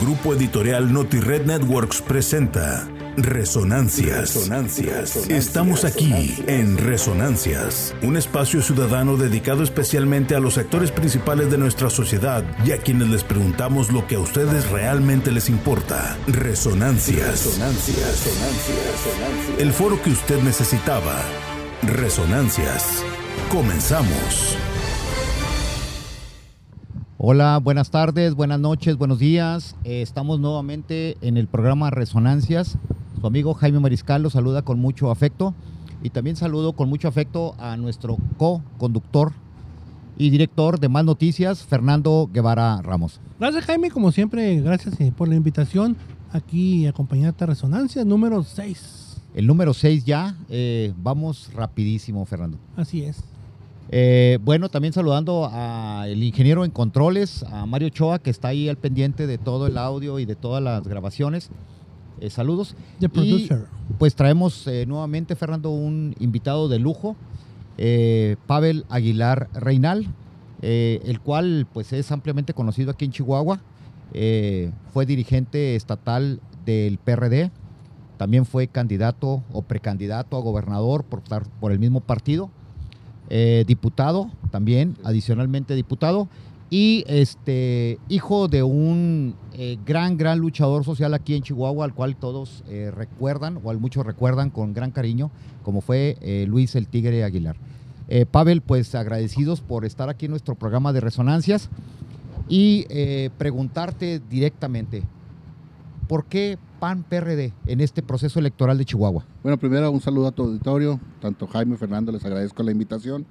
Grupo Editorial NotiRed Networks presenta Resonancias. Resonancias. Estamos aquí en Resonancias, un espacio ciudadano dedicado especialmente a los sectores principales de nuestra sociedad y a quienes les preguntamos lo que a ustedes realmente les importa. Resonancias. Resonancias. El foro que usted necesitaba. Resonancias. Comenzamos. Hola, buenas tardes, buenas noches, buenos días. Eh, estamos nuevamente en el programa Resonancias. Su amigo Jaime Mariscal lo saluda con mucho afecto y también saludo con mucho afecto a nuestro co-conductor y director de Más Noticias, Fernando Guevara Ramos. Gracias Jaime, como siempre, gracias eh, por la invitación aquí acompañarte a Resonancias número 6. El número 6 ya, eh, vamos rapidísimo, Fernando. Así es. Eh, bueno, también saludando al ingeniero en controles, a Mario Choa, que está ahí al pendiente de todo el audio y de todas las grabaciones. Eh, saludos. The producer. Y, pues traemos eh, nuevamente, Fernando, un invitado de lujo, Pavel Aguilar Reinal, el cual pues es ampliamente conocido aquí en Chihuahua. Fue dirigente estatal del PRD, también fue candidato o precandidato a gobernador por, por el mismo partido. Eh, diputado también, adicionalmente diputado, y este hijo de un eh, gran, gran luchador social aquí en Chihuahua, al cual todos eh, recuerdan, o al muchos recuerdan con gran cariño, como fue eh, Luis el Tigre Aguilar. Pavel, pues agradecidos por estar aquí en nuestro programa de resonancias y preguntarte directamente, ¿por qué PAN PRD en este proceso electoral de Chihuahua? Bueno, primero un saludo a tu auditorio, tanto Jaime y Fernando, les agradezco la invitación.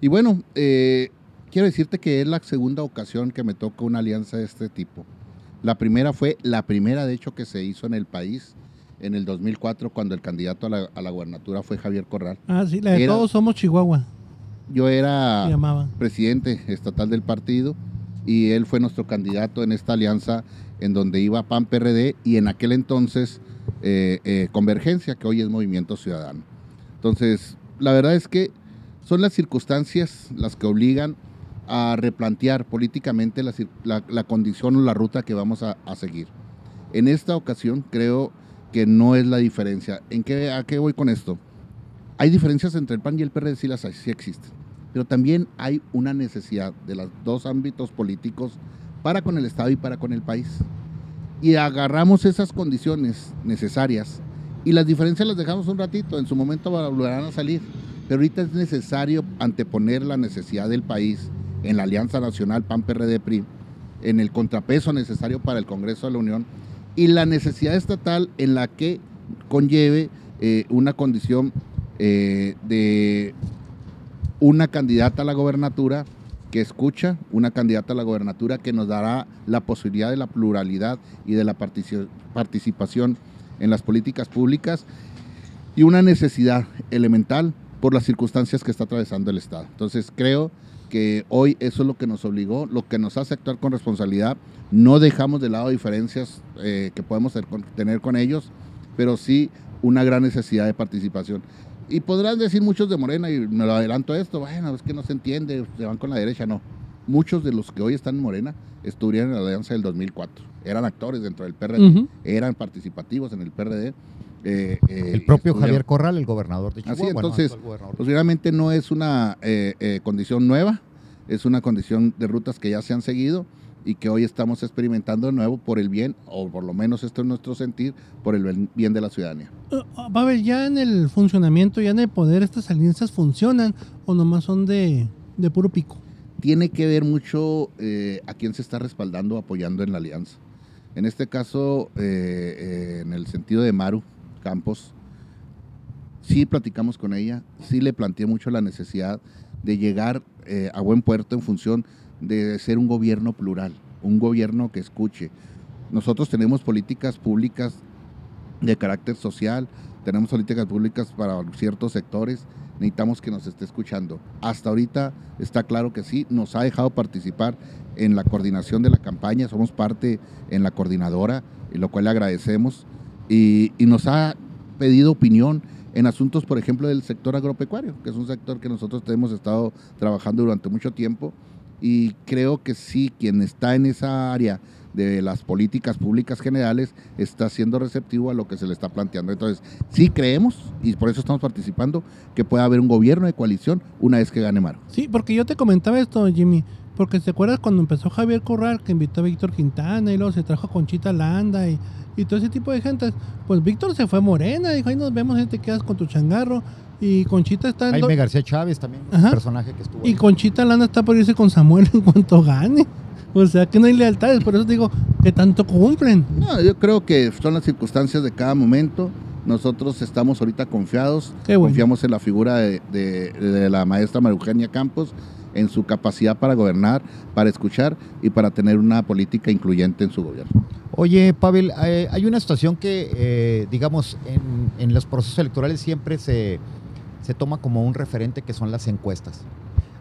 Y bueno, eh, quiero decirte que es la segunda ocasión que me toca una alianza de este tipo. La primera fue la primera, de hecho, que se hizo en el país en el 2004, cuando el candidato a la, a la gubernatura fue Javier Corral. Ah, sí, la de Era- todos somos Chihuahua, Yo era presidente estatal del partido y él fue nuestro candidato en esta alianza en donde iba PAN PRD y en aquel entonces eh, eh, Convergencia, que hoy es Movimiento Ciudadano. Entonces, la verdad es que son las circunstancias las que obligan a replantear políticamente la, la condición o la ruta que vamos a, a seguir. En esta ocasión creo que no es la diferencia. ¿En qué, ¿A qué voy con esto? Hay diferencias entre el PAN y el PRD, sí las hay, sí existen pero también hay una necesidad de los dos ámbitos políticos para con el Estado y para con el país. Y agarramos esas condiciones necesarias y las diferencias las dejamos un ratito, en su momento volverán a salir, pero ahorita es necesario anteponer la necesidad del país en la Alianza Nacional PAN-PRD-PRI, en el contrapeso necesario para el Congreso de la Unión y la necesidad estatal en la que conlleve eh, una condición eh, de una candidata a la gobernatura que escucha, una candidata a la gobernatura que nos dará la posibilidad de la pluralidad y de la partici- participación en las políticas públicas y una necesidad elemental por las circunstancias que está atravesando el Estado. Entonces creo que hoy eso es lo que nos obligó, lo que nos hace actuar con responsabilidad. No dejamos de lado diferencias eh, que podemos tener con ellos, pero sí una gran necesidad de participación. Y podrán decir muchos de Morena, y me lo adelanto a esto, bueno, es que no se entiende, se van con la derecha, no. Muchos de los que hoy están en Morena estuvieron en la alianza del 2004, eran actores dentro del PRD, eran participativos en el PRD. eh, eh, El propio Javier Corral, el gobernador de Así, Chihuahua. ¿no? entonces, Actual gobernador. Posiblemente no es una eh, eh, condición nueva, es una condición de rutas que ya se han seguido y que hoy estamos experimentando de nuevo por el bien, o por lo menos esto es nuestro sentir, por el bien- de la ciudadanía. Uh, uh, Va a ver, ya en el funcionamiento, ya en el poder, ¿estas alianzas funcionan o nomás son de, de puro pico? Tiene que ver mucho eh, a quién se está respaldando, apoyando en la alianza. En este caso, eh, eh, en el sentido de Maru Campos, sí platicamos con ella, sí le planteé mucho la necesidad de llegar eh, a buen puerto en función de ser un gobierno plural, un gobierno que escuche. Nosotros tenemos políticas públicas de carácter social, tenemos políticas públicas para ciertos sectores, necesitamos que nos esté escuchando. Hasta ahorita está claro que sí, nos ha dejado participar en la coordinación de la campaña, somos parte en la coordinadora, lo cual le agradecemos, y, y nos ha pedido opinión en asuntos, por ejemplo, del sector agropecuario, que es un sector que nosotros hemos estado trabajando durante mucho tiempo, y creo que sí, quien está en esa área de las políticas públicas generales está siendo receptivo a lo que se le está planteando. Entonces, sí creemos, y por eso estamos participando, que pueda haber un gobierno de coalición una vez que gane Maro. Sí, porque yo te comentaba esto, Jimmy, porque te acuerdas cuando empezó Javier Corral, que invitó a Víctor Quintana y luego se trajo a Conchita Landa y, y todo ese tipo de gente, pues Víctor se fue Morena, dijo, ahí nos vemos, ahí te quedas con tu changarro. Y Conchita está en... Jaime García Chávez también, un Ajá. personaje que estuvo Y ahí. Conchita Landa está por irse con Samuel en cuanto gane. O sea que no hay lealtades, por eso digo que tanto cumplen. No, yo creo que son las circunstancias de cada momento. Nosotros estamos ahorita confiados, Qué bueno. confiamos en la figura de, de- de la maestra María Eugenia Campos, en su capacidad para gobernar, para escuchar y para tener una política incluyente en su gobierno. Oye, Pavel, eh, hay una situación que, eh, digamos, en, en los procesos electorales siempre se, se toma como un referente que son las encuestas.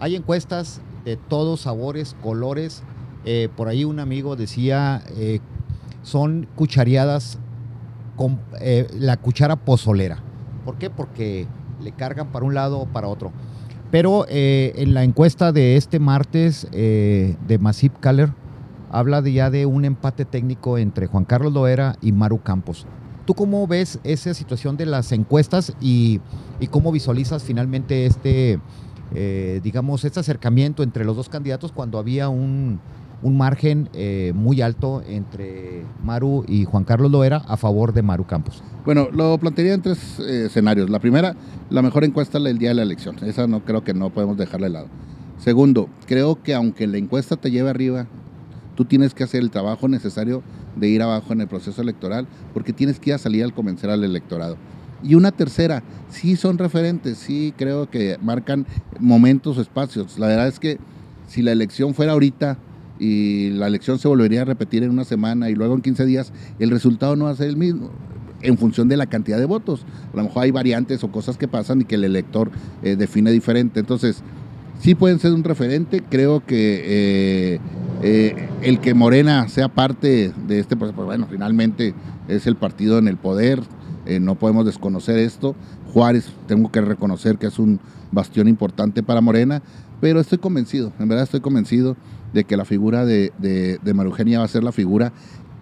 Hay encuestas de todos sabores, colores. Eh, por ahí un amigo decía, eh, son cuchareadas con eh, la cuchara pozolera. ¿Por qué? Porque le cargan para un lado o para otro. Pero eh, en la encuesta de este martes de Masip Kaller, habla ya de un empate técnico entre Juan Carlos Loera y Maru Campos. ¿Tú cómo ves esa situación de las encuestas y, cómo visualizas finalmente este, eh, digamos, este acercamiento entre los dos candidatos cuando había un, un margen eh, muy alto entre Maru y Juan Carlos Loera a favor de Maru Campos? Bueno, lo plantearía en tres eh, escenarios. La primera, la mejor encuesta el día de la elección. Esa no creo que no podemos dejarla de lado. Segundo, creo que aunque la encuesta te lleve arriba, tú tienes que hacer el trabajo necesario de ir abajo en el proceso electoral, porque tienes que ir a salir al convencer al electorado. Y una tercera, sí son referentes, sí creo que marcan momentos o espacios. La verdad es que si la elección fuera ahorita y la elección se volvería a repetir en una semana y luego en 15 días, el resultado no va a ser el mismo en función de la cantidad de votos. A lo mejor hay variantes o cosas que pasan y que el elector eh, define diferente. Entonces, sí pueden ser un referente. Creo que eh, eh, el que Morena sea parte de este proceso, pues bueno, finalmente es el partido en el poder. eh, no podemos desconocer esto. Juárez, tengo que reconocer que es un bastión importante para Morena, pero estoy convencido, en verdad estoy convencido de que la figura de, de, Eugenia va a ser la figura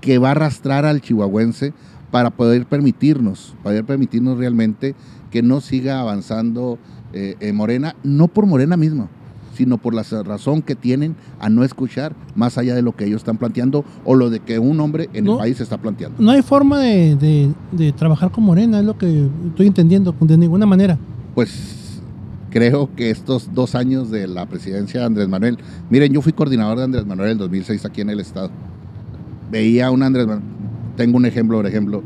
que va a arrastrar al chihuahuense para poder permitirnos, poder permitirnos realmente que no siga avanzando eh, eh, Morena, no por Morena misma, sino por la razón que tienen a no escuchar más allá de lo que ellos están planteando o lo de que un hombre en No. el país está planteando. No hay forma de, de- de trabajar con Morena, es lo que estoy entendiendo, de ninguna manera. Pues creo que estos dos años de la presidencia de Andrés Manuel, miren, yo fui coordinador de Andrés Manuel en el 2006 aquí en el estado. Veía a un Andrés Manuel, tengo un ejemplo, por ejemplo,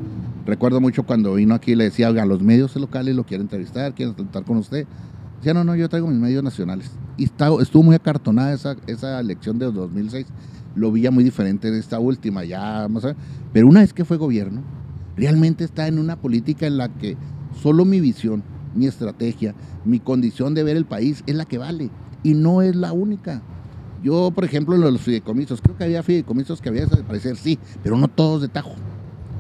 recuerdo mucho cuando vino aquí y le decía, oigan, los medios locales lo quieren entrevistar, quieren estar con usted. Decía, no, no, yo traigo mis medios nacionales. Y está- estuvo muy acartonada esa, elección de 2006. Lo veía muy diferente en esta última, ya, vamos a ver. Pero una vez que fue gobierno, realmente está en una política en la que solo mi visión, mi estrategia, mi condición de ver el país es la que vale y no es la única. Yo, por ejemplo, en los fideicomisos, creo que había fideicomisos que había que desaparecer, sí, pero no todos de tajo.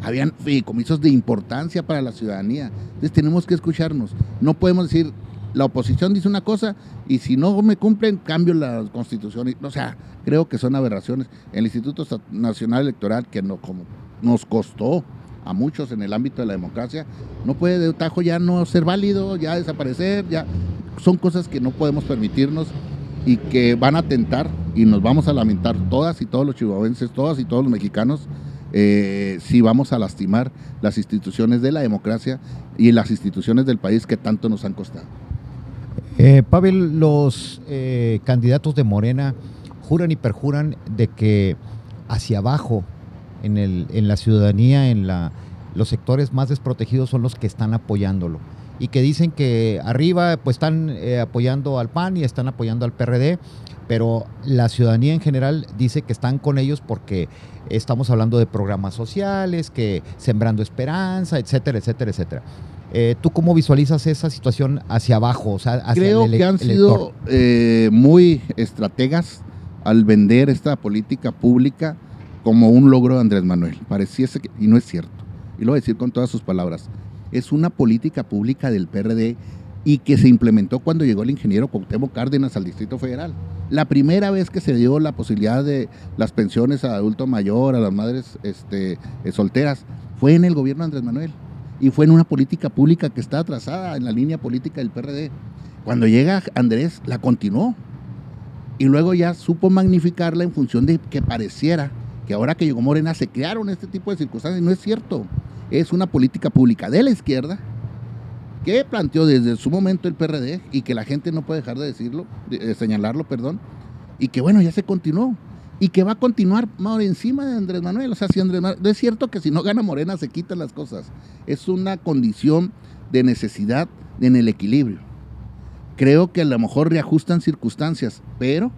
Habían fideicomisos de importancia para la ciudadanía. Entonces tenemos que escucharnos. No podemos decir, la oposición dice una cosa y si no me cumplen, cambio la constitución. O sea, creo que son aberraciones. El Instituto Nacional Electoral, que no, como nos costó a muchos en el ámbito de la democracia, no puede de tajo ya no ser válido, ya desaparecer, ya son cosas que no podemos permitirnos y que van a tentar y nos vamos a lamentar todas y todos los chihuahuenses, todas y todos los mexicanos, eh, si vamos a lastimar las instituciones de la democracia y las instituciones del país que tanto nos han costado. Eh, Pavel, los eh, candidatos de Morena juran y perjuran de que hacia abajo, en, el, en la ciudadanía, en la, los sectores más desprotegidos son los que están apoyándolo. Y que dicen que arriba pues están eh, apoyando al PAN y están apoyando al PRD, pero la ciudadanía en general dice que están con ellos porque estamos hablando de programas sociales, que sembrando esperanza, etcétera, etcétera, etcétera. Eh, ¿Tú cómo visualizas esa situación hacia abajo? O sea, hacia Creo el que han sido eh, muy estrategas al vender esta política pública como un logro de Andrés Manuel. Pareciese que, y no es cierto, y lo voy a decir con todas sus palabras, es una política pública del PRD y que se implementó cuando llegó el ingeniero Cuauhtémoc Cárdenas al Distrito Federal. La primera vez que se dio la posibilidad de las pensiones a adulto mayor, a las madres este, eh, solteras, fue en el gobierno de Andrés Manuel y fue en una política pública que está atrasada en la línea política del PRD. Cuando llega Andrés, la continuó y luego ya supo magnificarla en función de que pareciera que ahora que llegó Morena se crearon este tipo de circunstancias. No es cierto. Es una política pública de la izquierda que planteó desde su momento el PRD y que la gente no puede dejar de decirlo, de, señalarlo, perdón, y que bueno, ya se continuó y que va a continuar por encima de Andrés Manuel. O sea, si Andrés Manuel, es cierto que si no gana Morena se quitan las cosas. Es una condición de necesidad en el equilibrio. Creo que a lo mejor reajustan circunstancias, pero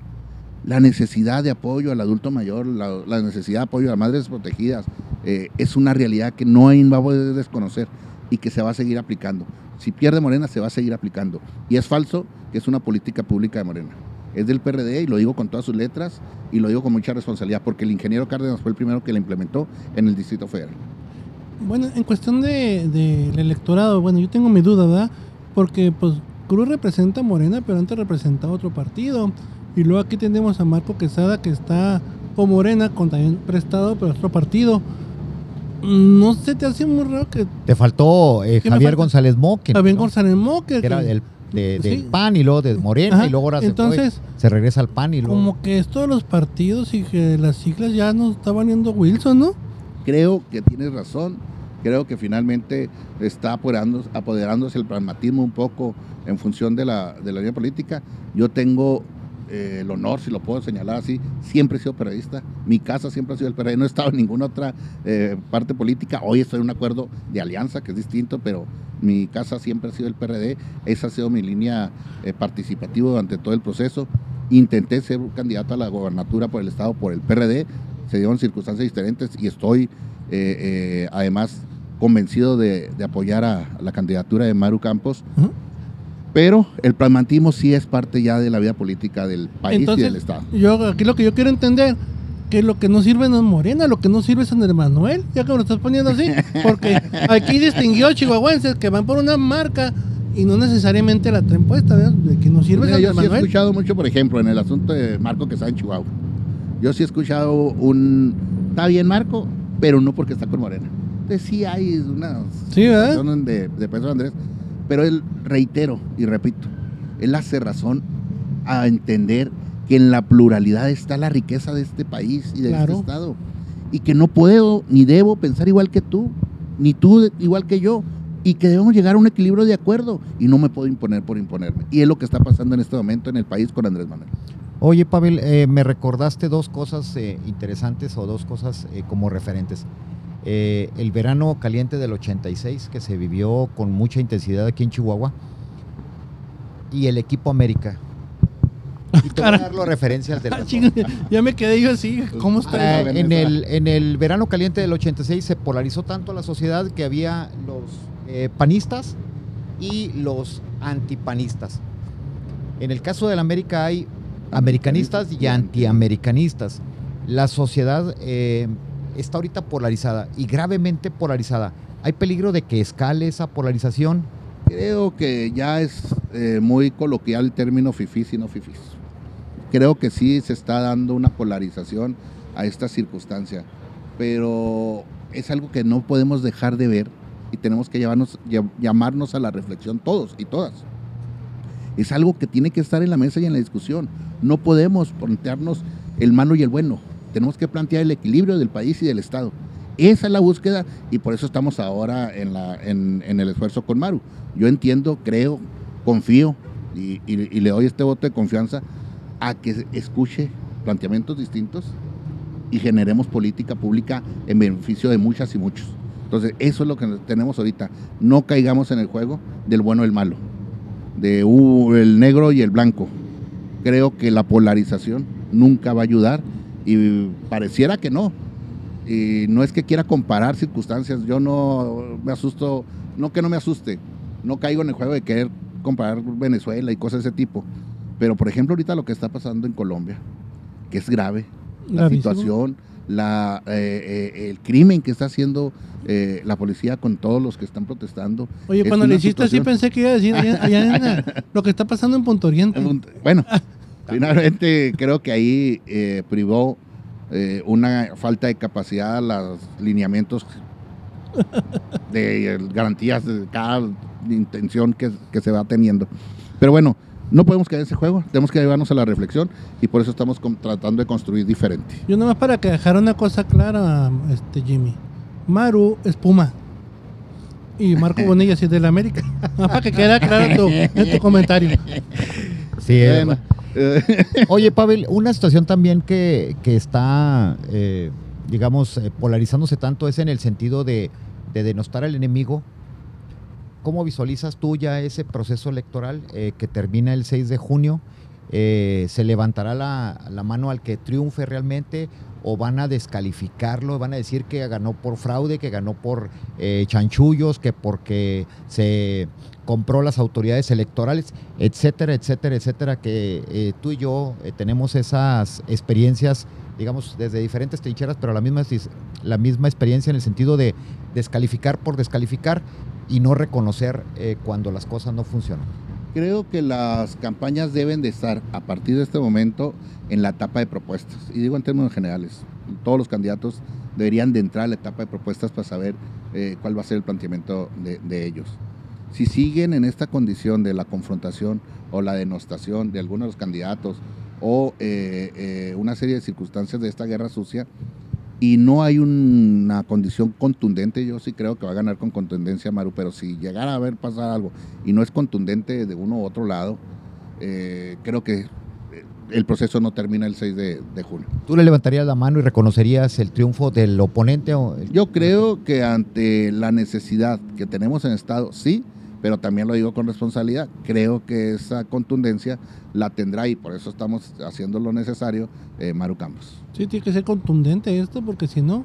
la necesidad de apoyo al adulto mayor, la, necesidad de apoyo a madres protegidas, eh, es una realidad que no va a poder desconocer y que se va a seguir aplicando. Si pierde Morena, se va a seguir aplicando. Y es falso que es una política pública de Morena. Es del PRD y lo digo con todas sus letras y lo digo con mucha responsabilidad porque el ingeniero Cárdenas fue el primero que la implementó en el Distrito Federal. Bueno, en cuestión del de, electorado, bueno, yo tengo mi duda, ¿verdad? Porque pues Cruz representa a Morena, pero antes representaba otro partido. Y luego aquí tenemos a Marco Quesada que está con Morena, con también prestado, pero otro partido. No se te hace muy raro que. Te faltó eh, Javier González Moque. Javier González Moque. Que, era del, PAN y luego de Morena y luego ahora Entonces, se, regresa al PAN y luego. Como que esto de los partidos y que las siglas ya nos estaban yendo Wilson, ¿no? Creo que tienes razón. Creo que finalmente está apoderándose, apoderándose el pragmatismo un poco en función de la, de la línea política. Yo tengo eh, el honor, si lo puedo señalar así, siempre he sido periodista. Mi casa siempre ha sido el PRD. No he estado en ninguna otra eh, parte política. Hoy estoy en un acuerdo de alianza que es distinto, pero mi casa siempre ha sido el PRD. Esa ha sido mi línea eh, participativa durante todo el proceso. Intenté ser candidato a la gobernatura por el Estado por el PRD. Se dieron circunstancias diferentes y estoy además convencido de, apoyar a la candidatura de Maru Campos. Pero el pragmatismo sí es parte ya de la vida política del país y del Estado. Yo aquí lo que yo quiero entender que lo que no sirve no es Morena, lo que no sirve es Andrés Manuel, ya que me lo estás poniendo así, porque aquí distinguió chihuahuenses que van por una marca y no necesariamente la traen puesta, de que no sirve Yo sí he escuchado mucho, por ejemplo, en el asunto de Marco que está en Chihuahua. Yo sí he escuchado un, está bien Marco, pero no porque está con Morena. Entonces sí hay una sí, de, de Pedro Andrés pero él, reitero y repito, él hace razón a entender que en la pluralidad está la riqueza de este país y de este Estado. Y que no puedo ni debo pensar igual que tú, ni tú igual que yo. Y que debemos llegar a un equilibrio de acuerdo. Y no me puedo imponer por imponerme. Y es lo que está pasando en este momento en el país con Andrés Manuel. Oye, Pavel, eh, me recordaste dos cosas eh, interesantes o dos cosas eh, como referentes. Eh, el verano caliente del 86 que se vivió con mucha intensidad aquí en Chihuahua y el equipo América. Y te voy a dar referencia al ah, Ya me quedé yo así, ¿cómo está? Ah, en, el, en el verano caliente del 86 se polarizó tanto la sociedad que había los eh, panistas y los antipanistas. En el caso del América hay americanistas y antiamericanistas. La sociedad eh, está ahorita polarizada y gravemente polarizada. ¿Hay peligro de que escale esa polarización? Creo que ya es eh, muy coloquial el término fifís y no fifís. Creo que sí se está dando una polarización a esta circunstancia, pero es algo que no podemos dejar de ver y tenemos que llevarnos, llamarnos a la reflexión todos y todas. Es algo que tiene que estar en la mesa y en la discusión. No podemos plantearnos el malo y el bueno tenemos que plantear el equilibrio del país y del Estado. Esa es la búsqueda y por eso estamos ahora en, el esfuerzo con Maru. Yo entiendo, creo, confío y, le doy este voto de confianza a que escuche planteamientos distintos y generemos política pública en beneficio de muchas y muchos. Entonces, eso es lo que tenemos ahorita. No caigamos en el juego del bueno y el malo, de el negro y el blanco. Creo que la polarización nunca va a ayudar y pareciera que no. Y no es que quiera comparar circunstancias, yo no me asusto, no que no me asuste, no caigo en el juego de querer comparar Venezuela y cosas de ese tipo. Pero por ejemplo ahorita lo que está pasando en Colombia, que es grave, la situación, la, eh, eh, el crimen que está haciendo eh, la policía con todos los que están protestando. Oye, cuando le hiciste así pensé que iba a decir lo que está pasando en Punto Oriente. Bueno, Finalmente, creo que ahí eh, privó eh, una falta de capacidad a los lineamientos de eh, garantías de cada intención que, que se va teniendo. Pero bueno, no podemos caer en ese juego, tenemos que llevarnos a la reflexión y por eso estamos con- tratando de construir diferente. Yo nomás para que dejara una cosa clara, este Jimmy. Maru es Puma. Y Marco Bonilla sí es del América. Para que quede claro tu, en tu comentario. Sí, eh, Bueno, eh, Oye, Pavel, una situación también que, que está, eh, digamos, eh, polarizándose tanto es en el sentido de, de denostar al enemigo. ¿Cómo visualizas tú ya ese proceso electoral eh, que termina el 6 de junio? ¿Se levantará la, la mano al que triunfe realmente o van a descalificarlo? ¿Van a decir que ganó por fraude, que ganó por chanchullos, que porque se compró las autoridades electorales, etcétera, etcétera, etcétera, que eh, tú y yo eh, tenemos esas experiencias, digamos, desde diferentes trincheras, pero la misma, la misma experiencia en el sentido de descalificar por descalificar y no reconocer eh, cuando las cosas no funcionan. Creo que las campañas deben de estar a partir de este momento en la etapa de propuestas. Y digo en términos generales, todos los candidatos deberían de entrar a la etapa de propuestas para saber cuál va a ser el planteamiento de ellos. Si siguen en esta condición de la confrontación o la denostación de algunos de los candidatos o eh, eh, una serie de circunstancias de esta guerra sucia, y no hay una condición contundente, yo sí creo que va a ganar con contundencia Maru, pero si llegara a haber pasar algo y no es contundente de uno u otro lado, eh, creo que eh, el proceso no termina el 6 de, de julio. ¿Tú le levantarías la mano y reconocerías el triunfo del oponente? O el- Yo creo que ante la necesidad que tenemos en el Estado, sí, pero también lo digo con responsabilidad, creo que esa contundencia la tendrá y por eso estamos haciendo lo necesario eh, Maru Campos. Sí, tiene que ser contundente esto, porque si no,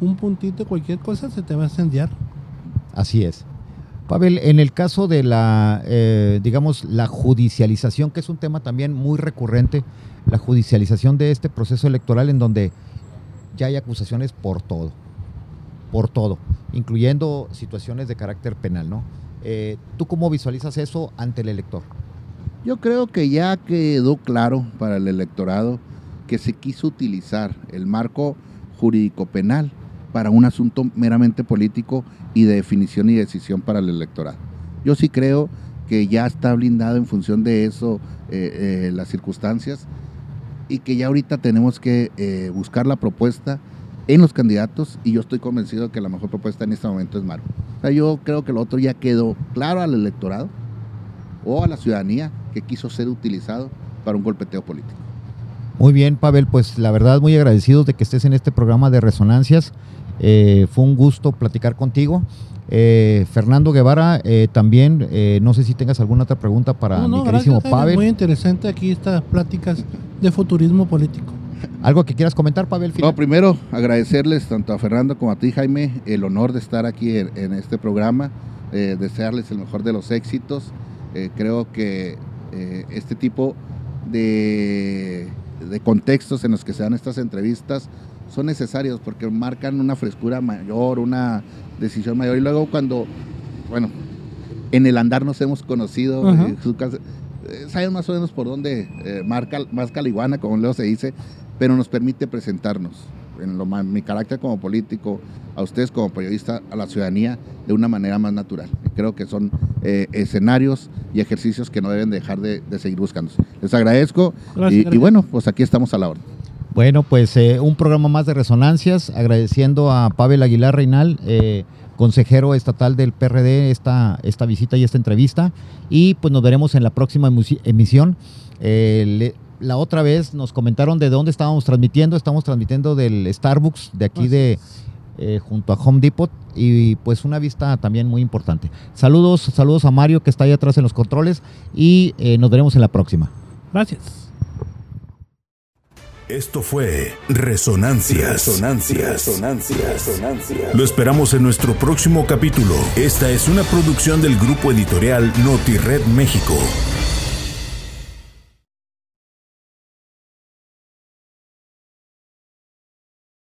un puntito, cualquier cosa, se te va a incendiar. Así es. Pavel, en el caso de la, eh, digamos, la judicialización, que es un tema también muy recurrente, la judicialización de este proceso electoral en donde ya hay acusaciones por todo, por todo, incluyendo situaciones de carácter penal, ¿no? Eh, ¿Tú cómo visualizas eso ante el elector? Yo creo que ya quedó claro para el electorado que se quiso utilizar el marco jurídico penal para un asunto meramente político y de definición y decisión para el electorado. Yo sí creo que ya está blindado en función de eso eh, eh, las circunstancias y que ya ahorita tenemos que buscar la propuesta en los candidatos y yo estoy convencido que la mejor propuesta en este momento es Maru. O sea, yo creo que lo otro ya quedó claro al electorado o a la ciudadanía que quiso ser utilizado para un golpeteo político. Muy bien, Pavel, pues la verdad muy agradecidos de que estés en este programa de Resonancias. Eh, fue un gusto platicar contigo. Eh, Fernando Guevara, eh, también, eh, no sé si tengas alguna otra pregunta para No, no, mi queridísimo gracias, Pavel. Muy interesante aquí estas pláticas de futurismo político. ¿Algo que quieras comentar, Pavel? No, primero agradecerles tanto a Fernando como a ti, Jaime, el honor de estar aquí en, en este programa, eh, desearles el mejor de los éxitos. Eh, creo que eh, este tipo de, de contextos en los que se dan estas entrevistas son necesarios porque marcan una frescura mayor, una decisión mayor. Y luego cuando, bueno, en el andar nos hemos conocido, eh, saben más o menos por dónde eh, marca más caliguana, como luego se dice, pero nos permite presentarnos en lo mi carácter como político, a ustedes como periodista, a la ciudadanía de una manera más natural. Creo que son eh, escenarios y ejercicios que no deben dejar de, de seguir buscándose. Les agradezco Gracias, y, bueno, pues aquí estamos a la orden. Bueno, pues eh, un programa más de Resonancias, agradeciendo a Pavel Aguilar Reinal, eh, consejero estatal del PRD, esta, esta visita y esta entrevista. Y pues nos veremos en la próxima emisión. Eh, le- la otra vez nos comentaron de dónde estábamos transmitiendo. Estamos transmitiendo del Starbucks, de aquí de eh, junto a Home Depot. Y pues una vista también muy importante. Saludos, saludos a Mario que está ahí atrás en los controles. Y eh, nos veremos en la próxima. Gracias. Esto fue Resonancias. Resonancias. Resonancias. Lo esperamos en nuestro próximo capítulo. Esta es una producción del grupo editorial NotiRed México.